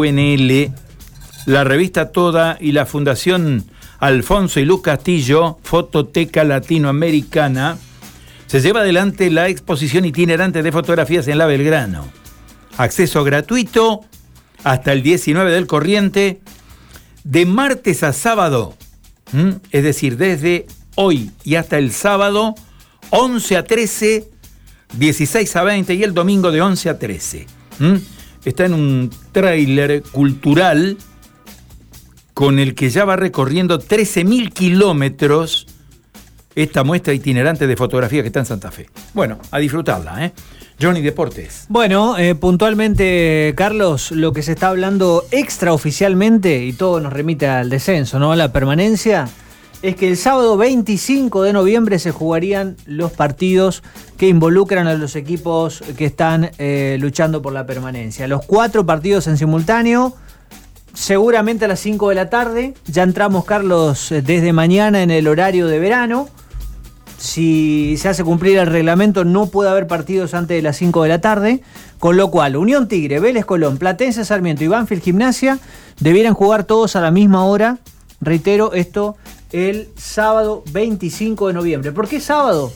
UNL, la revista Toda y la Fundación Alfonso y Luz Castillo, Fototeca Latinoamericana, se lleva adelante la exposición itinerante de fotografías en la Belgrano. Acceso gratuito hasta el 19 del corriente, de martes a sábado, es decir, desde hoy y hasta el sábado, 11 a 13, 16 a 20 y el domingo de 11 a 13 está en un tráiler cultural con el que ya va recorriendo 13.000 kilómetros esta muestra itinerante de fotografía que está en Santa Fe. Bueno, a disfrutarla, ¿eh? Johnny Deportes. Bueno, eh, puntualmente, Carlos, lo que se está hablando extraoficialmente, y todo nos remite al descenso, ¿no? A la permanencia, es que el sábado 25 de noviembre se jugarían los partidos que involucran a los equipos que están eh, luchando por la permanencia. Los cuatro partidos en simultáneo, seguramente a las 5 de la tarde. Ya entramos, Carlos, eh, desde mañana en el horario de verano. Si se hace cumplir el reglamento, no puede haber partidos antes de las 5 de la tarde. Con lo cual, Unión Tigre, Vélez Colón, Platense Sarmiento y Banfield Gimnasia debieran jugar todos a la misma hora. Reitero, esto el sábado 25 de noviembre. ¿Por qué sábado?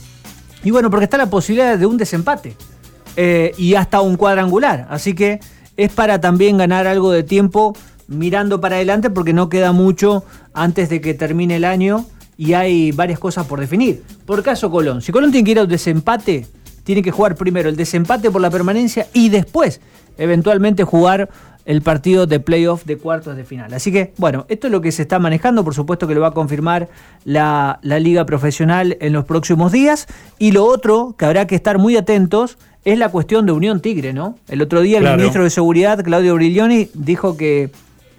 Y bueno, porque está la posibilidad de un desempate eh, y hasta un cuadrangular. Así que es para también ganar algo de tiempo mirando para adelante porque no queda mucho antes de que termine el año y hay varias cosas por definir. Por caso Colón, si Colón tiene que ir a un desempate, tiene que jugar primero el desempate por la permanencia y después eventualmente jugar el partido de playoff de cuartos de final. Así que, bueno, esto es lo que se está manejando, por supuesto que lo va a confirmar la, liga profesional en los próximos días. Y lo otro que habrá que estar muy atentos es la cuestión de Unión Tigre, ¿no? El otro día el ministro de Seguridad, Claudio Briglioni, dijo que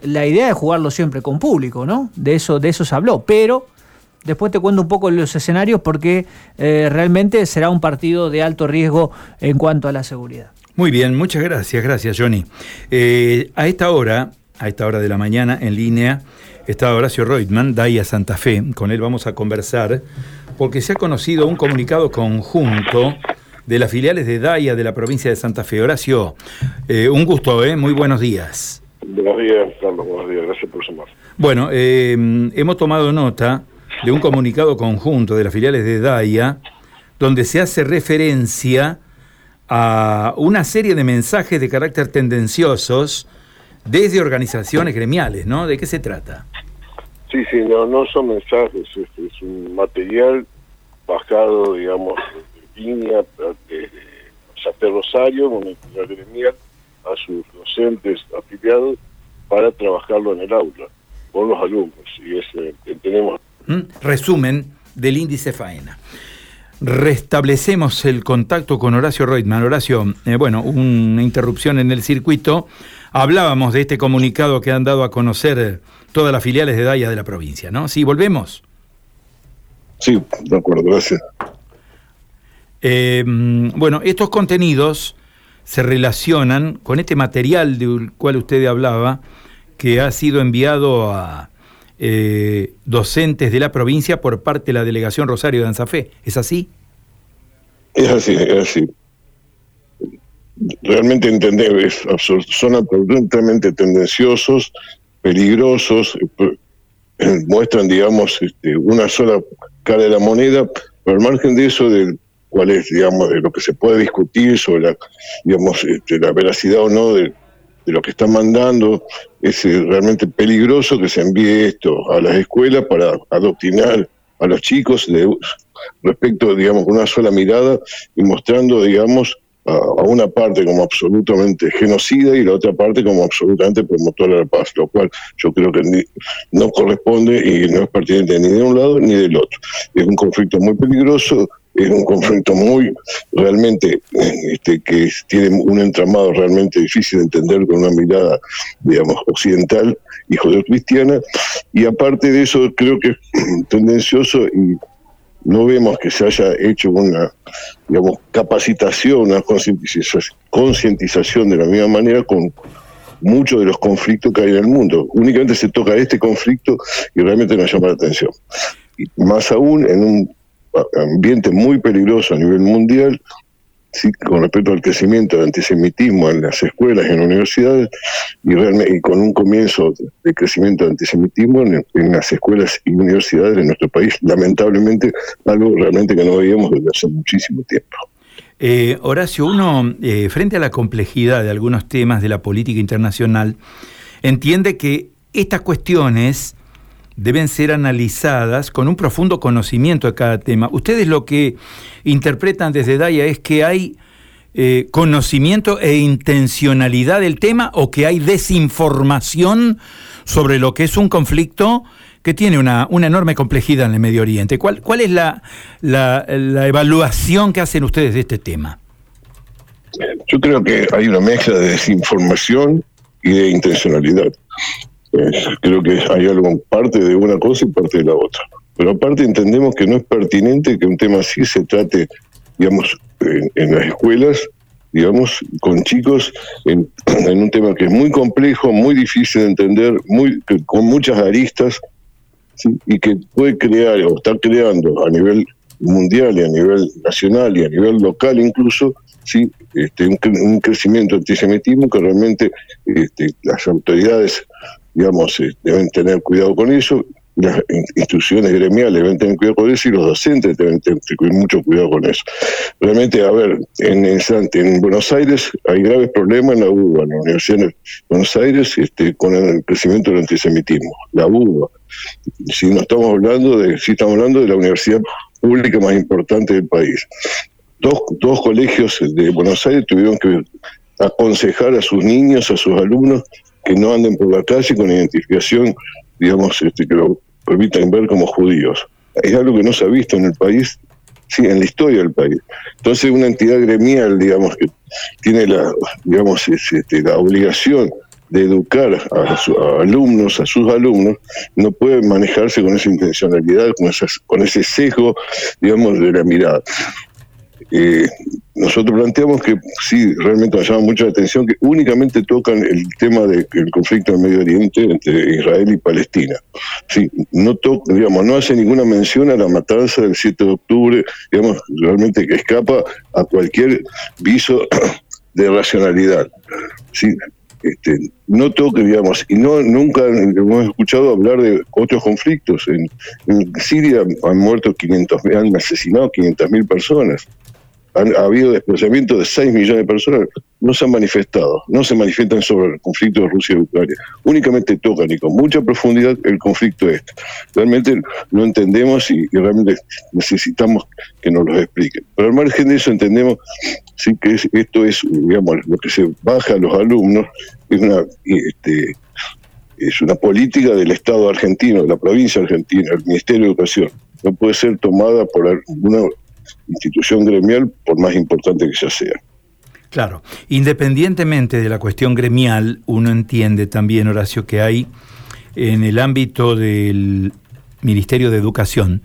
la idea es jugarlo siempre con público, ¿no? De eso, de eso se habló, pero después te cuento un poco los escenarios porque eh, realmente será un partido de alto riesgo en cuanto a la seguridad. Muy bien, muchas gracias, gracias Johnny. Eh, a esta hora, a esta hora de la mañana, en línea, está Horacio Reutemann, DAIA Santa Fe. Con él vamos a conversar porque se ha conocido un comunicado conjunto de las filiales de DAIA de la provincia de Santa Fe. Horacio, eh, un gusto, ¿eh? Muy buenos días. Buenos días, Carlos, buenos días, gracias por sumar. Bueno, eh, hemos tomado nota de un comunicado conjunto de las filiales de DAIA donde se hace referencia a una serie de mensajes de carácter tendenciosos desde organizaciones gremiales, ¿no? ¿De qué se trata? Sí, sí, no, no son mensajes, este, es un material bajado, digamos, de línea de San Rosario, una entidad gremial, a sus docentes afiliados para trabajarlo en el aula con los alumnos. Y ese, tenemos... ¿Mm? Resumen del índice FAENA restablecemos el contacto con Horacio Reutemann. Horacio, eh, bueno, una interrupción en el circuito. Hablábamos de este comunicado que han dado a conocer todas las filiales de DAIA de la provincia, ¿no? Sí, volvemos. Sí, de acuerdo, gracias. Eh, bueno, estos contenidos se relacionan con este material del cual usted hablaba, que ha sido enviado a eh, docentes de la provincia por parte de la delegación Rosario de Anzafé. ¿Es así? Es así, es así. Realmente entender, son absolutamente tendenciosos, peligrosos, eh, muestran, digamos, este, una sola cara de la moneda, pero al margen de eso, de cuál es, digamos, de lo que se puede discutir sobre la, digamos, este, la veracidad o no de, de lo que están mandando. Es eh, realmente peligroso que se envíe esto a las escuelas para adoctrinar a los chicos de, respecto, digamos, con una sola mirada y mostrando, digamos, a, una parte como absolutamente genocida y la otra parte como absolutamente promotora de la paz, lo cual yo creo que no corresponde y no es pertinente ni de un lado ni del otro. Es un conflicto muy peligroso es un conflicto muy realmente este, que tiene un entramado realmente difícil de entender con una mirada, digamos, occidental y judeocristiana. Y aparte de eso, creo que es tendencioso y no vemos que se haya hecho una, digamos, capacitación, una concientización de la misma manera con muchos de los conflictos que hay en el mundo. Únicamente se toca este conflicto y realmente nos llama la atención. Más aún en un ambiente muy peligroso a nivel mundial, con respecto al crecimiento del antisemitismo en las escuelas y en las universidades, y, realmente, con un comienzo de crecimiento del antisemitismo en, las escuelas y universidades de nuestro país, lamentablemente algo realmente que no veíamos desde hace muchísimo tiempo. Eh, Horacio, uno, eh, frente a la complejidad de algunos temas de la política internacional, entiende que estas cuestiones deben ser analizadas con un profundo conocimiento de cada tema. Ustedes lo que interpretan desde DAIA es que hay eh, conocimiento e intencionalidad del tema o que hay desinformación sobre lo que es un conflicto que tiene una, una enorme complejidad en el Medio Oriente. ¿Cuál, cuál es la, la, la evaluación que hacen ustedes de este tema? Yo creo que hay una mezcla de desinformación y de intencionalidad creo que hay algo parte de una cosa y parte de la otra. Pero aparte entendemos que no es pertinente que un tema así se trate, digamos, en, las escuelas, digamos, con chicos en, un tema que es muy complejo, muy difícil de entender, muy con muchas aristas, y que puede crear o está creando a nivel mundial y a nivel nacional y a nivel local incluso, sí, este, un, crecimiento antisemitismo que realmente este, las autoridades digamos, eh, deben tener cuidado con eso, las instituciones gremiales deben tener cuidado con eso y los docentes deben tener mucho cuidado con eso. Realmente, a ver, en, en, Buenos Aires hay graves problemas en la UBA, en la Universidad de Buenos Aires, este, con el crecimiento del antisemitismo. La UBA. Si no estamos hablando de, si estamos hablando de la universidad pública más importante del país. Dos, dos colegios de Buenos Aires tuvieron que aconsejar a sus niños, a sus alumnos, que no anden por la calle con identificación, digamos, este, que lo permitan ver como judíos. Es algo que no se ha visto en el país, sí, en la historia del país. Entonces, una entidad gremial, digamos, que tiene la, digamos, este, la obligación de educar a, sus alumnos, a sus alumnos, no puede manejarse con esa intencionalidad, con, con ese sesgo, digamos, de la mirada. Eh, nosotros planteamos que sí, realmente nos llama mucho la atención que únicamente tocan el tema del conflicto en Medio Oriente entre Israel y Palestina. Sí, no digamos, no hace ninguna mención a la matanza del 7 de octubre, digamos, realmente que escapa a cualquier viso de racionalidad. Sí, este, no toca, digamos, y no nunca hemos escuchado hablar de otros conflictos. En, en Siria han muerto 500, han asesinado 500.000 personas ha habido desplazamiento de 6 millones de personas, no se han manifestado, no se manifiestan sobre el conflicto de Rusia y Ucrania. Únicamente tocan y con mucha profundidad el conflicto este. Realmente no entendemos y, realmente necesitamos que nos lo expliquen. Pero al margen de eso entendemos sí que esto es, digamos, lo que se baja a los alumnos, es una, este, es una política del Estado argentino, de la provincia argentina, el Ministerio de Educación. No puede ser tomada por alguna institución gremial, por más importante que sea. Claro, independientemente de la cuestión gremial, uno entiende también, Horacio, que hay en el ámbito del Ministerio de Educación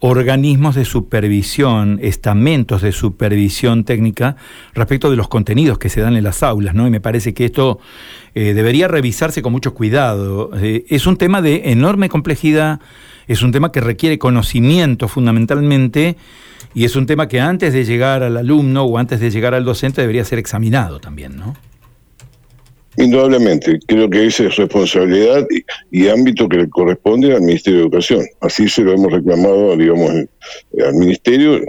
organismos de supervisión, estamentos de supervisión técnica respecto de los contenidos que se dan en las aulas, ¿no? Y me parece que esto eh, debería revisarse con mucho cuidado. Eh, es un tema de enorme complejidad, es un tema que requiere conocimiento fundamentalmente y es un tema que antes de llegar al alumno o antes de llegar al docente debería ser examinado también, ¿no? Indudablemente, creo que esa es responsabilidad y, ámbito que le corresponde al Ministerio de Educación. Así se lo hemos reclamado, digamos, al Ministerio,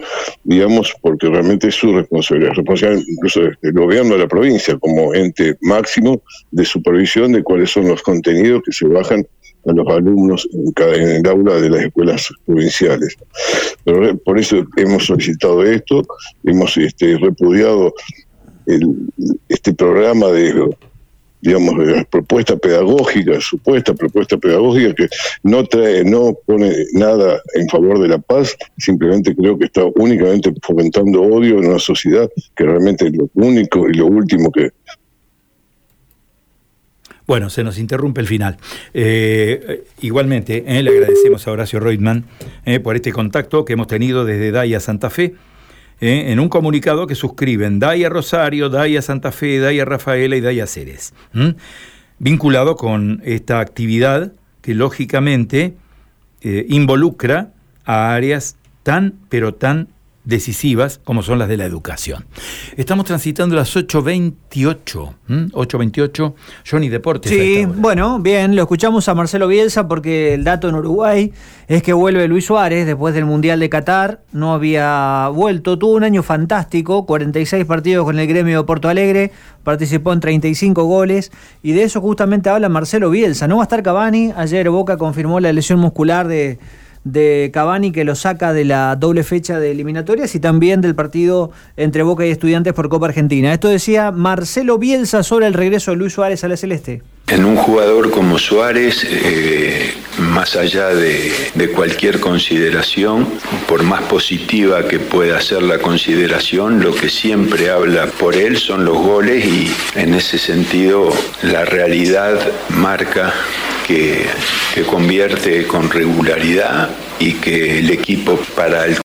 digamos, porque realmente es su responsabilidad, responsabilidad incluso del gobierno de la provincia como ente máximo de supervisión de cuáles son los contenidos que se bajan a los alumnos en, el aula de las escuelas provinciales. Pero por eso hemos solicitado esto, hemos este, repudiado este programa de digamos, propuesta pedagógica, supuesta propuesta pedagógica que no trae, no pone nada en favor de la paz, simplemente creo que está únicamente fomentando odio en una sociedad que realmente es lo único y lo último que bueno, se nos interrumpe el final. Eh, igualmente, eh, le agradecemos a Horacio Reutemann eh, por este contacto que hemos tenido desde Daya Santa Fe, en un comunicado que suscriben Daya Rosario, Daya Santa Fe, Daya Rafaela y Daya Ceres, vinculado con esta actividad que lógicamente involucra a áreas tan, pero tan decisivas como son las de la educación. Estamos transitando las 8.28, 8.28, Johnny Deportes. Sí, bueno, bien, lo escuchamos a Marcelo Bielsa porque el dato en Uruguay es que vuelve Luis Suárez después del Mundial de Qatar, no había vuelto, tuvo un año fantástico, 46 partidos con el gremio de Porto Alegre, participó en 35 goles y de eso justamente habla Marcelo Bielsa. No va a estar Cavani, ayer Boca confirmó la lesión muscular de de Cavani que lo saca de la doble fecha de eliminatorias y también del partido entre Boca y Estudiantes por Copa Argentina. Esto decía Marcelo Bielsa sobre el regreso de Luis Suárez a la Celeste. En un jugador como Suárez, eh, más allá de, cualquier consideración, por más positiva que pueda ser la consideración, lo que siempre habla por él son los goles y en ese sentido la realidad marca que, convierte con regularidad y que el equipo para el